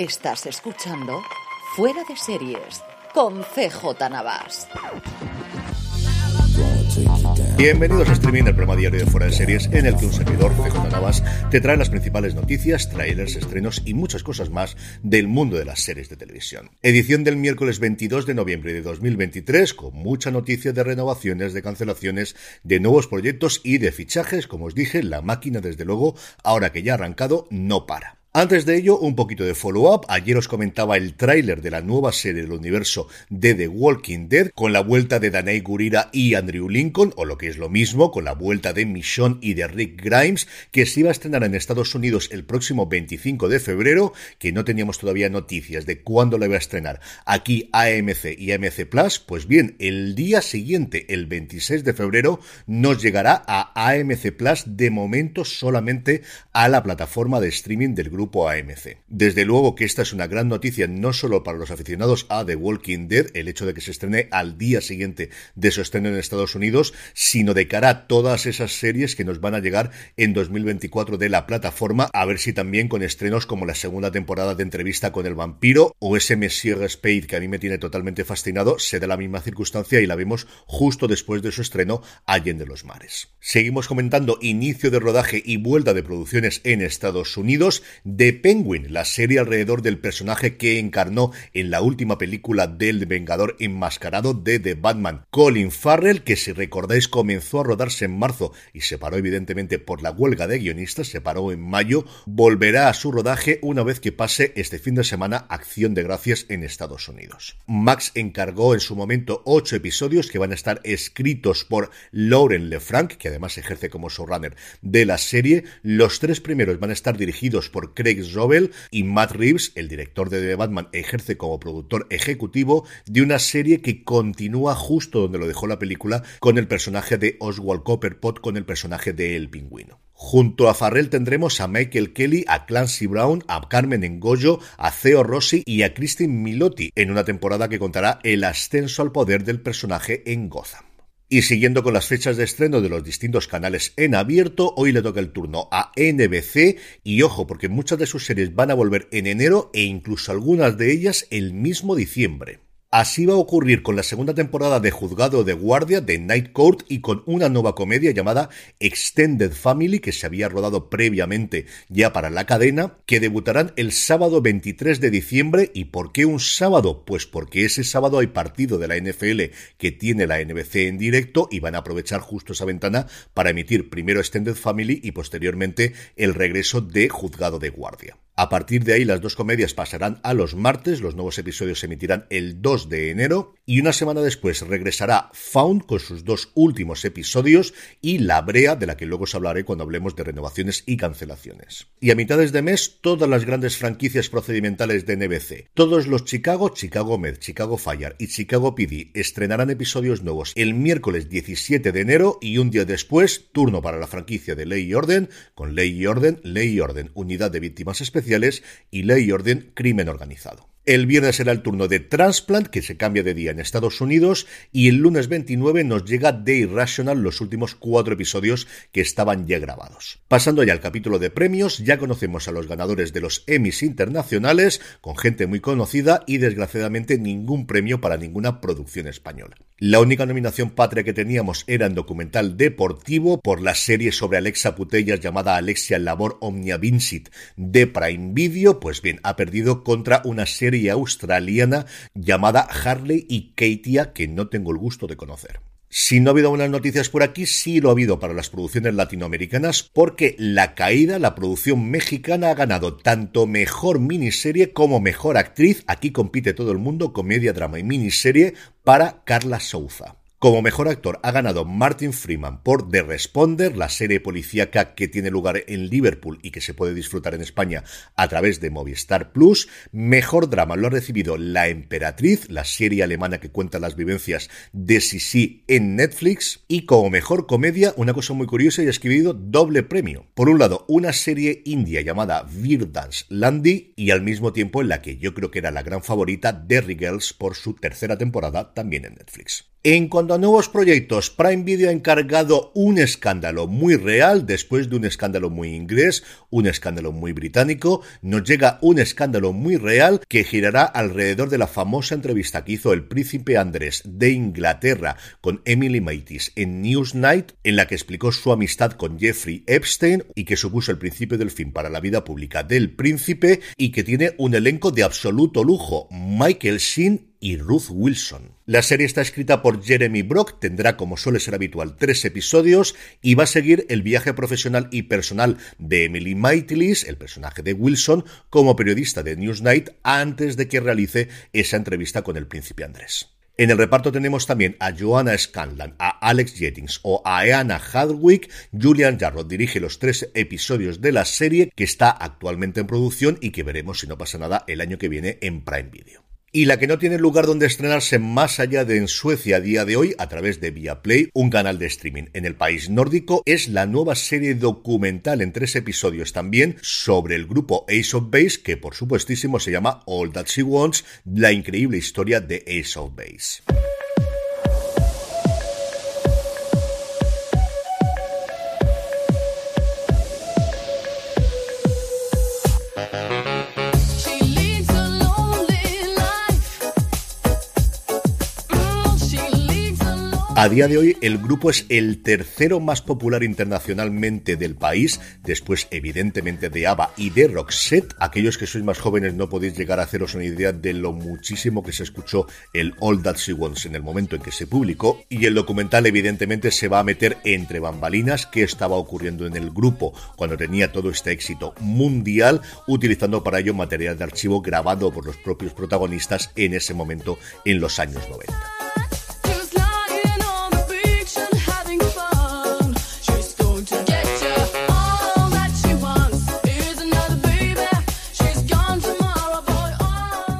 Estás escuchando Fuera de Series con CJ Navas. Bienvenidos a Streaming, el programa diario de Fuera de Series, en el que un servidor, CJ Navas, te trae las principales noticias, trailers, estrenos y muchas cosas más del mundo de las series de televisión. Edición del miércoles 22 de noviembre de 2023, con mucha noticia de renovaciones, de cancelaciones, de nuevos proyectos y de fichajes. Como os dije, la máquina, desde luego, ahora que ya ha arrancado, no para. Antes de ello, un poquito de follow-up. Ayer os comentaba el tráiler de la nueva serie del universo de The Walking Dead, con la vuelta de Danai Gurira y Andrew Lincoln, o lo que es lo mismo, con la vuelta de Michonne y de Rick Grimes, que se iba a estrenar en Estados Unidos el próximo 25 de febrero, que no teníamos todavía noticias de cuándo la iba a estrenar aquí AMC y AMC Plus. Pues bien, el día siguiente, el 26 de febrero, nos llegará a AMC Plus, de momento solamente a la plataforma de streaming del grupo grupo AMC. Desde luego que esta es una gran noticia no solo para los aficionados a The Walking Dead, el hecho de que se estrene al día siguiente de su estreno en Estados Unidos, sino de cara a todas esas series que nos van a llegar en 2024 de la plataforma, a ver si también con estrenos como la segunda temporada de entrevista con el vampiro o ese Monsieur Spade que a mí me tiene totalmente fascinado, se da la misma circunstancia y la vemos justo después de su estreno Allende los Mares. Seguimos comentando inicio de rodaje y vuelta de producciones en Estados Unidos. The Penguin, la serie alrededor del personaje que encarnó en la última película del Vengador enmascarado de The Batman, Colin Farrell, que si recordáis comenzó a rodarse en marzo y se paró evidentemente por la huelga de guionistas, se paró en mayo, volverá a su rodaje una vez que pase este fin de semana Acción de Gracias en Estados Unidos. Max encargó en su momento ocho episodios que van a estar escritos por Lauren LeFranc, que además ejerce como showrunner de la serie. Los tres primeros van a estar dirigidos por Craig Zobel y Matt Reeves, el director de The Batman, ejerce como productor ejecutivo de una serie que continúa justo donde lo dejó la película con el personaje de Oswald Copperpot, con el personaje de El Pingüino. Junto a Farrell tendremos a Michael Kelly, a Clancy Brown, a Carmen Engollo, a Theo Rossi y a Christine Milotti en una temporada que contará el ascenso al poder del personaje en Gotham. Y siguiendo con las fechas de estreno de los distintos canales en abierto, hoy le toca el turno a NBC y ojo, porque muchas de sus series van a volver en enero e incluso algunas de ellas el mismo diciembre. Así va a ocurrir con la segunda temporada de Juzgado de Guardia de Night Court y con una nueva comedia llamada Extended Family que se había rodado previamente ya para la cadena, que debutarán el sábado 23 de diciembre. ¿Y por qué un sábado? Pues porque ese sábado hay partido de la NFL que tiene la NBC en directo y van a aprovechar justo esa ventana para emitir primero Extended Family y posteriormente el regreso de Juzgado de Guardia. A partir de ahí las dos comedias pasarán a los martes, los nuevos episodios se emitirán el 2 de enero y una semana después regresará Found con sus dos últimos episodios y La Brea, de la que luego os hablaré cuando hablemos de renovaciones y cancelaciones. Y a mitades de mes todas las grandes franquicias procedimentales de NBC, todos los Chicago, Chicago Med, Chicago Fire y Chicago PD estrenarán episodios nuevos el miércoles 17 de enero y un día después turno para la franquicia de Ley y Orden con Ley y Orden, Ley y Orden, Unidad de Víctimas Especiales y Ley y Orden Crimen Organizado. El viernes será el turno de Transplant, que se cambia de día en Estados Unidos, y el lunes 29 nos llega The Irrational, los últimos cuatro episodios que estaban ya grabados. Pasando ya al capítulo de premios, ya conocemos a los ganadores de los Emmys internacionales, con gente muy conocida y desgraciadamente ningún premio para ninguna producción española. La única nominación patria que teníamos era en documental deportivo por la serie sobre Alexa Putellas llamada Alexia Labor Omnia Vincit de Prime Video, pues bien, ha perdido contra una serie australiana llamada Harley y Katia que no tengo el gusto de conocer. Si no ha habido buenas noticias por aquí, sí lo ha habido para las producciones latinoamericanas, porque La Caída, la producción mexicana, ha ganado tanto mejor miniserie como mejor actriz. Aquí compite todo el mundo, comedia, drama y miniserie, para Carla Souza. Como mejor actor ha ganado Martin Freeman por The Responder, la serie policíaca que tiene lugar en Liverpool y que se puede disfrutar en España a través de Movistar Plus. Mejor drama lo ha recibido La Emperatriz, la serie alemana que cuenta las vivencias de Sisi en Netflix. Y como mejor comedia, una cosa muy curiosa y ha escribido doble premio. Por un lado, una serie india llamada Virdance Landy y al mismo tiempo en la que yo creo que era la gran favorita Derry Girls por su tercera temporada también en Netflix. En cuanto a nuevos proyectos, Prime Video ha encargado un escándalo muy real después de un escándalo muy inglés, un escándalo muy británico. Nos llega un escándalo muy real que girará alrededor de la famosa entrevista que hizo el príncipe Andrés de Inglaterra con Emily Maitis en Newsnight, en la que explicó su amistad con Jeffrey Epstein y que supuso el principio del fin para la vida pública del príncipe y que tiene un elenco de absoluto lujo. Michael Sheen y Ruth Wilson. La serie está escrita por Jeremy Brock, tendrá como suele ser habitual tres episodios y va a seguir el viaje profesional y personal de Emily Maitlis, el personaje de Wilson, como periodista de Newsnight antes de que realice esa entrevista con el príncipe Andrés. En el reparto tenemos también a Joanna Scanlan, a Alex Jettings o a Eana Hadwick. Julian Jarrod dirige los tres episodios de la serie que está actualmente en producción y que veremos si no pasa nada el año que viene en Prime Video y la que no tiene lugar donde estrenarse más allá de en Suecia a día de hoy a través de Viaplay, un canal de streaming en el país nórdico, es la nueva serie documental en tres episodios también sobre el grupo Ace of Base, que por supuestísimo se llama All That She Wants, la increíble historia de Ace of Base. A día de hoy el grupo es el tercero más popular internacionalmente del país, después evidentemente de ABBA y de Roxette. Aquellos que sois más jóvenes no podéis llegar a haceros una idea de lo muchísimo que se escuchó el All That She Wants en el momento en que se publicó y el documental evidentemente se va a meter entre bambalinas qué estaba ocurriendo en el grupo cuando tenía todo este éxito mundial, utilizando para ello material de archivo grabado por los propios protagonistas en ese momento en los años 90.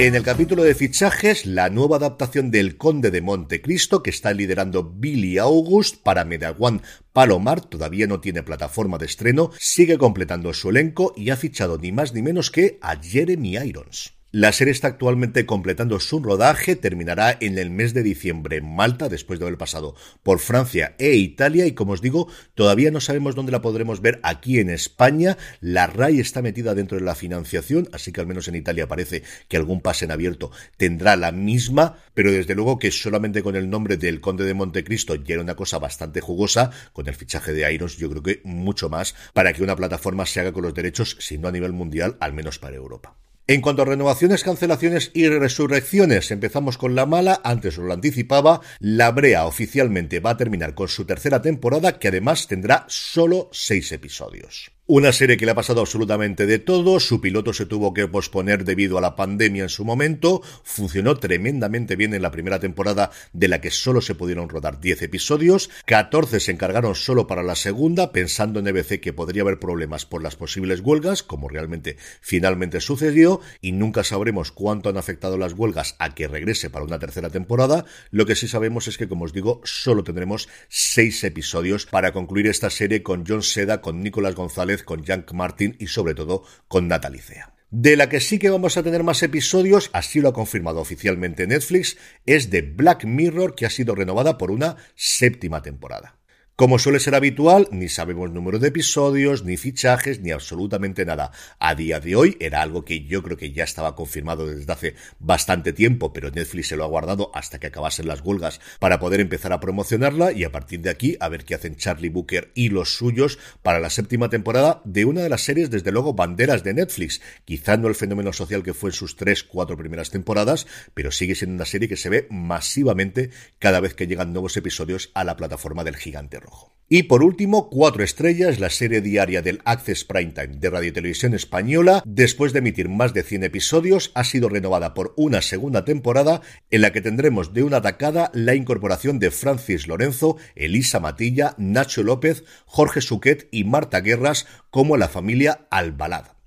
En el capítulo de fichajes, la nueva adaptación del Conde de Montecristo que está liderando Billy August para Medawan Palomar todavía no tiene plataforma de estreno, sigue completando su elenco y ha fichado ni más ni menos que a Jeremy Irons. La serie está actualmente completando su rodaje, terminará en el mes de diciembre en Malta, después de haber pasado por Francia e Italia, y como os digo, todavía no sabemos dónde la podremos ver aquí en España. La RAI está metida dentro de la financiación, así que al menos en Italia parece que algún pase en abierto tendrá la misma, pero desde luego que solamente con el nombre del Conde de Montecristo ya era una cosa bastante jugosa, con el fichaje de Irons yo creo que mucho más para que una plataforma se haga con los derechos, si no a nivel mundial, al menos para Europa. En cuanto a renovaciones, cancelaciones y resurrecciones, empezamos con la mala, antes os lo anticipaba, La Brea oficialmente va a terminar con su tercera temporada que además tendrá solo seis episodios. Una serie que le ha pasado absolutamente de todo, su piloto se tuvo que posponer debido a la pandemia en su momento, funcionó tremendamente bien en la primera temporada de la que solo se pudieron rodar 10 episodios, 14 se encargaron solo para la segunda, pensando en EBC que podría haber problemas por las posibles huelgas, como realmente finalmente sucedió, y nunca sabremos cuánto han afectado las huelgas a que regrese para una tercera temporada, lo que sí sabemos es que, como os digo, solo tendremos 6 episodios. Para concluir esta serie con John Seda, con Nicolás González, con Jack Martin y sobre todo con Natalie De la que sí que vamos a tener más episodios, así lo ha confirmado oficialmente Netflix, es de Black Mirror que ha sido renovada por una séptima temporada. Como suele ser habitual, ni sabemos número de episodios, ni fichajes, ni absolutamente nada. A día de hoy era algo que yo creo que ya estaba confirmado desde hace bastante tiempo, pero Netflix se lo ha guardado hasta que acabasen las huelgas para poder empezar a promocionarla y a partir de aquí a ver qué hacen Charlie Booker y los suyos para la séptima temporada de una de las series, desde luego, banderas de Netflix. Quizá no el fenómeno social que fue en sus tres, cuatro primeras temporadas, pero sigue siendo una serie que se ve masivamente cada vez que llegan nuevos episodios a la plataforma del gigante Y por último, cuatro estrellas, la serie diaria del Access Primetime de Radio Televisión Española, después de emitir más de 100 episodios, ha sido renovada por una segunda temporada en la que tendremos de una tacada la incorporación de Francis Lorenzo, Elisa Matilla, Nacho López, Jorge Suquet y Marta Guerras como la familia Albalada.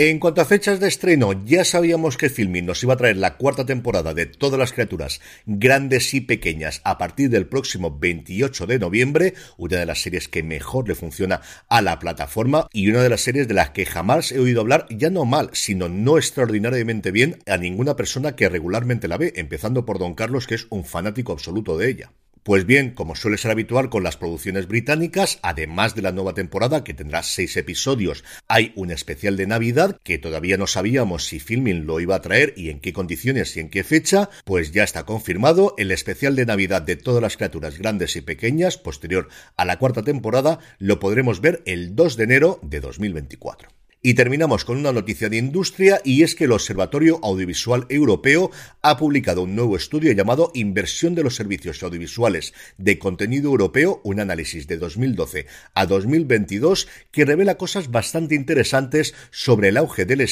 En cuanto a fechas de estreno, ya sabíamos que Filmin nos iba a traer la cuarta temporada de Todas las criaturas, grandes y pequeñas, a partir del próximo 28 de noviembre, una de las series que mejor le funciona a la plataforma y una de las series de las que jamás he oído hablar, ya no mal, sino no extraordinariamente bien a ninguna persona que regularmente la ve, empezando por Don Carlos, que es un fanático absoluto de ella. Pues bien, como suele ser habitual con las producciones británicas, además de la nueva temporada que tendrá seis episodios, hay un especial de Navidad que todavía no sabíamos si Filming lo iba a traer y en qué condiciones y en qué fecha, pues ya está confirmado el especial de Navidad de todas las criaturas grandes y pequeñas, posterior a la cuarta temporada, lo podremos ver el 2 de enero de 2024. Y terminamos con una noticia de industria y es que el Observatorio Audiovisual Europeo ha publicado un nuevo estudio llamado Inversión de los Servicios Audiovisuales de Contenido Europeo, un análisis de 2012 a 2022 que revela cosas bastante interesantes sobre el auge del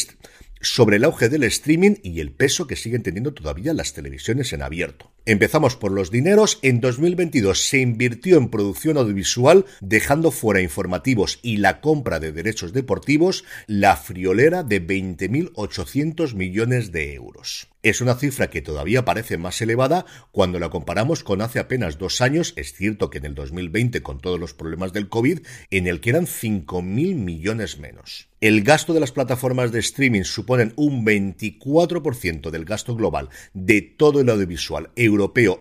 sobre el auge del streaming y el peso que siguen teniendo todavía las televisiones en abierto. Empezamos por los dineros. En 2022 se invirtió en producción audiovisual, dejando fuera informativos y la compra de derechos deportivos la friolera de 20.800 millones de euros. Es una cifra que todavía parece más elevada cuando la comparamos con hace apenas dos años, es cierto que en el 2020 con todos los problemas del COVID, en el que eran 5.000 millones menos. El gasto de las plataformas de streaming suponen un 24% del gasto global de todo el audiovisual europeo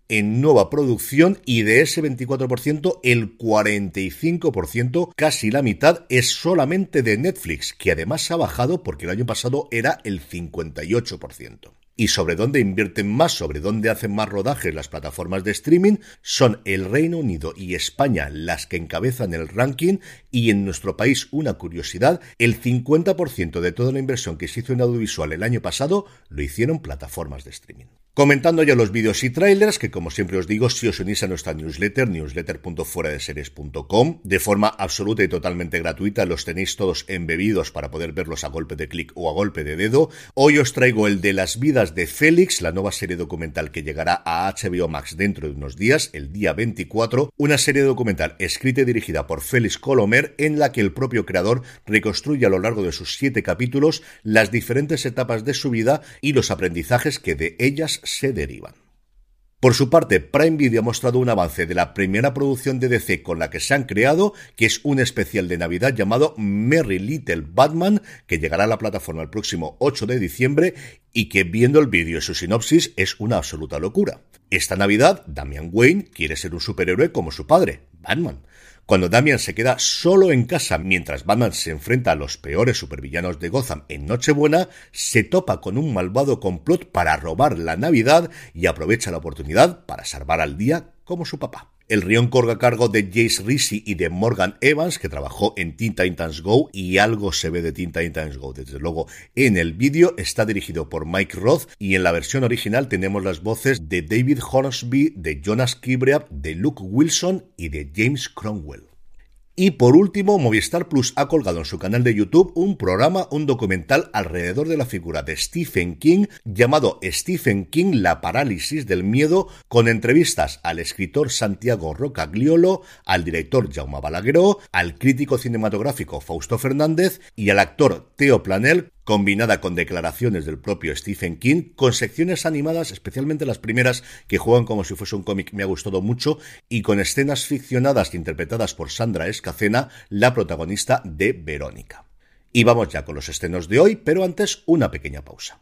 en nueva producción y de ese 24% el 45%, casi la mitad, es solamente de Netflix, que además ha bajado porque el año pasado era el 58% y sobre dónde invierten más, sobre dónde hacen más rodajes las plataformas de streaming, son el Reino Unido y España las que encabezan el ranking y en nuestro país, una curiosidad, el 50% de toda la inversión que se hizo en audiovisual el año pasado lo hicieron plataformas de streaming. Comentando ya los vídeos y trailers, que como siempre os digo, si os unís a nuestra newsletter, newsletter.fueradeseries.com, de forma absoluta y totalmente gratuita, los tenéis todos embebidos para poder verlos a golpe de clic o a golpe de dedo. Hoy os traigo el de las vidas de Félix, la nueva serie documental que llegará a HBO Max dentro de unos días, el día 24, una serie documental escrita y dirigida por Félix Colomer, en la que el propio creador reconstruye a lo largo de sus siete capítulos las diferentes etapas de su vida y los aprendizajes que de ellas se derivan. Por su parte, Prime Video ha mostrado un avance de la primera producción de DC con la que se han creado, que es un especial de Navidad llamado Merry Little Batman, que llegará a la plataforma el próximo 8 de diciembre y que viendo el vídeo y su sinopsis es una absoluta locura. Esta Navidad, Damian Wayne quiere ser un superhéroe como su padre, Batman. Cuando Damian se queda solo en casa mientras Batman se enfrenta a los peores supervillanos de Gotham en Nochebuena, se topa con un malvado complot para robar la Navidad y aprovecha la oportunidad para salvar al día como su papá. El rión corga a cargo de Jace Risi y de Morgan Evans, que trabajó en Teen Titans Go y algo se ve de Teen Titans Go. Desde luego, en el vídeo está dirigido por Mike Roth y en la versión original tenemos las voces de David Hornsby, de Jonas Kibreab, de Luke Wilson y de James Cromwell. Y por último, Movistar Plus ha colgado en su canal de YouTube un programa, un documental alrededor de la figura de Stephen King llamado Stephen King, la parálisis del miedo, con entrevistas al escritor Santiago Rocagliolo, al director Jaume Balagueró, al crítico cinematográfico Fausto Fernández y al actor Teo Planel combinada con declaraciones del propio Stephen King, con secciones animadas, especialmente las primeras que juegan como si fuese un cómic, me ha gustado mucho, y con escenas ficcionadas interpretadas por Sandra Escacena, la protagonista de Verónica. Y vamos ya con los estrenos de hoy, pero antes una pequeña pausa.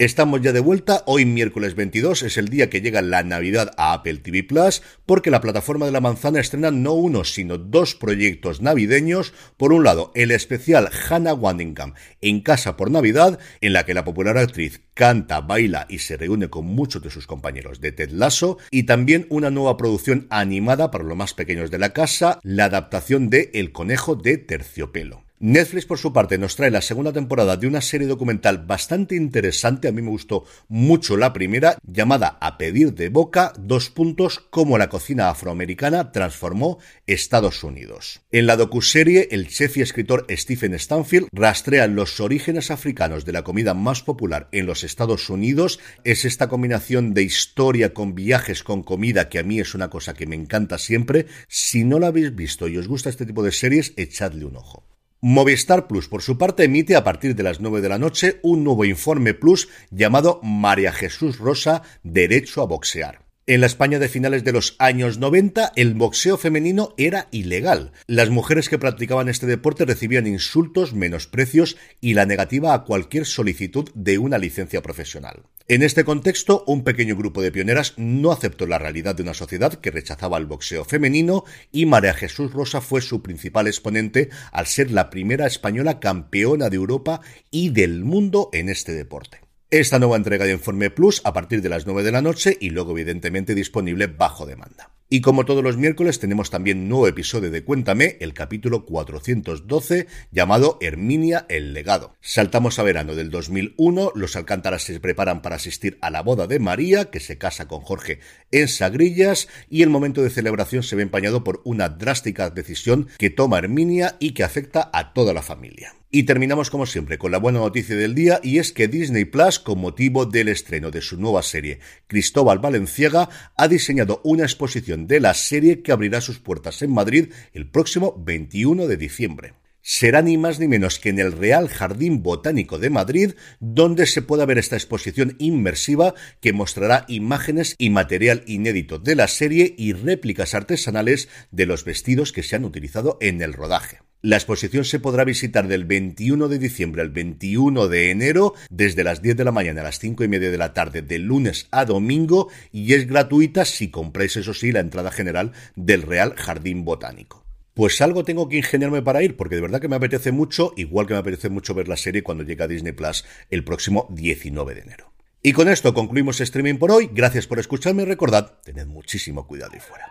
Estamos ya de vuelta, hoy miércoles 22 es el día que llega la Navidad a Apple TV Plus, porque la plataforma de la manzana estrena no uno, sino dos proyectos navideños. Por un lado, el especial Hannah Waddingham en Casa por Navidad, en la que la popular actriz canta, baila y se reúne con muchos de sus compañeros de Ted Lasso, y también una nueva producción animada para los más pequeños de la casa, la adaptación de El conejo de terciopelo. Netflix, por su parte, nos trae la segunda temporada de una serie documental bastante interesante. A mí me gustó mucho la primera, llamada A pedir de boca, dos puntos, cómo la cocina afroamericana transformó Estados Unidos. En la docuserie, el chef y escritor Stephen Stanfield rastrea los orígenes africanos de la comida más popular en los Estados Unidos. Es esta combinación de historia con viajes, con comida, que a mí es una cosa que me encanta siempre. Si no la habéis visto y os gusta este tipo de series, echadle un ojo. Movistar Plus, por su parte, emite a partir de las 9 de la noche un nuevo informe Plus llamado María Jesús Rosa, Derecho a Boxear. En la España de finales de los años 90, el boxeo femenino era ilegal. Las mujeres que practicaban este deporte recibían insultos, menosprecios y la negativa a cualquier solicitud de una licencia profesional. En este contexto, un pequeño grupo de pioneras no aceptó la realidad de una sociedad que rechazaba el boxeo femenino y María Jesús Rosa fue su principal exponente al ser la primera española campeona de Europa y del mundo en este deporte. Esta nueva entrega de Informe Plus a partir de las 9 de la noche y luego evidentemente disponible bajo demanda. Y como todos los miércoles tenemos también nuevo episodio de Cuéntame, el capítulo 412 llamado Herminia el legado. Saltamos a verano del 2001, los Alcántaras se preparan para asistir a la boda de María, que se casa con Jorge en Sagrillas, y el momento de celebración se ve empañado por una drástica decisión que toma Herminia y que afecta a toda la familia. Y terminamos como siempre con la buena noticia del día y es que Disney Plus, con motivo del estreno de su nueva serie Cristóbal Valenciaga, ha diseñado una exposición de la serie que abrirá sus puertas en Madrid el próximo 21 de diciembre será ni más ni menos que en el Real Jardín Botánico de Madrid, donde se pueda ver esta exposición inmersiva que mostrará imágenes y material inédito de la serie y réplicas artesanales de los vestidos que se han utilizado en el rodaje. La exposición se podrá visitar del 21 de diciembre al 21 de enero, desde las 10 de la mañana a las 5 y media de la tarde, de lunes a domingo, y es gratuita si compráis, eso sí, la entrada general del Real Jardín Botánico. Pues algo tengo que ingeniarme para ir, porque de verdad que me apetece mucho, igual que me apetece mucho ver la serie cuando llega a Disney Plus el próximo 19 de enero. Y con esto concluimos streaming por hoy. Gracias por escucharme y recordad, tened muchísimo cuidado y fuera.